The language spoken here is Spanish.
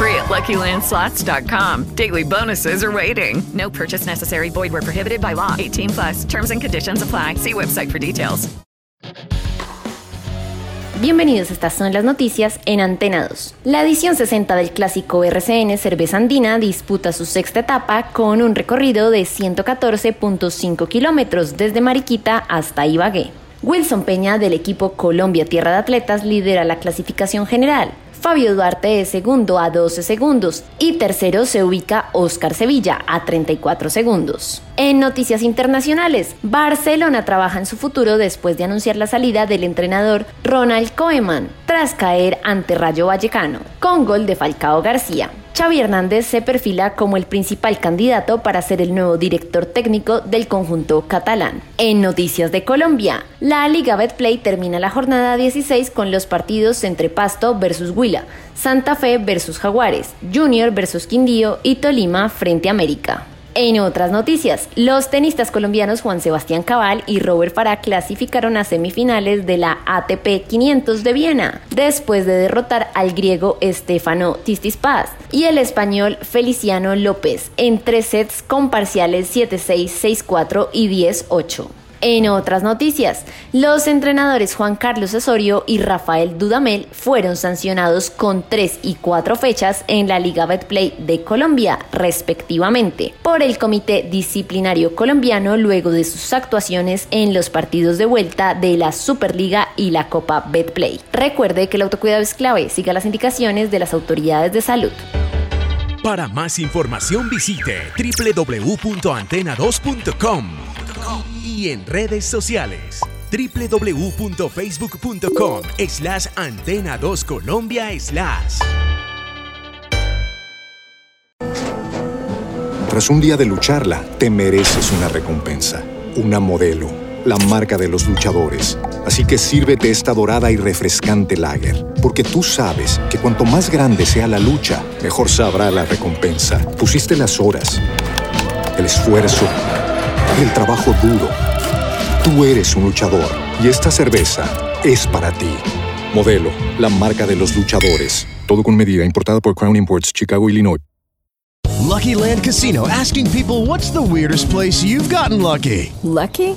free at LuckyLandSlots.com. Daily bonuses are waiting. No purchase necessary. Void where prohibited by law. 18 plus. Terms and conditions apply. See website for details. Bienvenidos, estas son las noticias en Antena 2. La edición 60 del clásico RCN Cerveza Andina disputa su sexta etapa con un recorrido de 114.5 kilómetros desde Mariquita hasta Ibagué. Wilson Peña del equipo Colombia Tierra de Atletas lidera la clasificación general. Fabio Duarte es segundo a 12 segundos y tercero se ubica Oscar Sevilla a 34 segundos. En noticias internacionales, Barcelona trabaja en su futuro después de anunciar la salida del entrenador Ronald Koeman tras caer ante Rayo Vallecano, con gol de Falcao García. Xavi Hernández se perfila como el principal candidato para ser el nuevo director técnico del conjunto catalán. En Noticias de Colombia, la Liga Betplay termina la jornada 16 con los partidos entre Pasto versus Huila, Santa Fe versus Jaguares, Junior versus Quindío y Tolima frente a América. En otras noticias, los tenistas colombianos Juan Sebastián Cabal y Robert Farah clasificaron a semifinales de la ATP 500 de Viena, después de derrotar al griego Stefano Tistispas y el español Feliciano López en tres sets con parciales 7-6, 6-4 y 10-8. En otras noticias, los entrenadores Juan Carlos Osorio y Rafael Dudamel fueron sancionados con 3 y 4 fechas en la Liga Betplay de Colombia, respectivamente, por el Comité Disciplinario Colombiano luego de sus actuaciones en los partidos de vuelta de la Superliga y la Copa Betplay. Recuerde que el autocuidado es clave, siga las indicaciones de las autoridades de salud. Para más información visite www.antena2.com y en redes sociales www.facebook.com slash antena 2 Colombia slash. Tras un día de lucharla, te mereces una recompensa, una modelo, la marca de los luchadores. Así que sírvete esta dorada y refrescante lager, porque tú sabes que cuanto más grande sea la lucha, mejor sabrá la recompensa. Pusiste las horas, el esfuerzo, el trabajo duro. Tú eres un luchador y esta cerveza es para ti. Modelo, la marca de los luchadores. Todo con medida, importada por Crown Imports, Chicago, Illinois. Lucky Land Casino asking people what's the weirdest place you've gotten lucky? Lucky?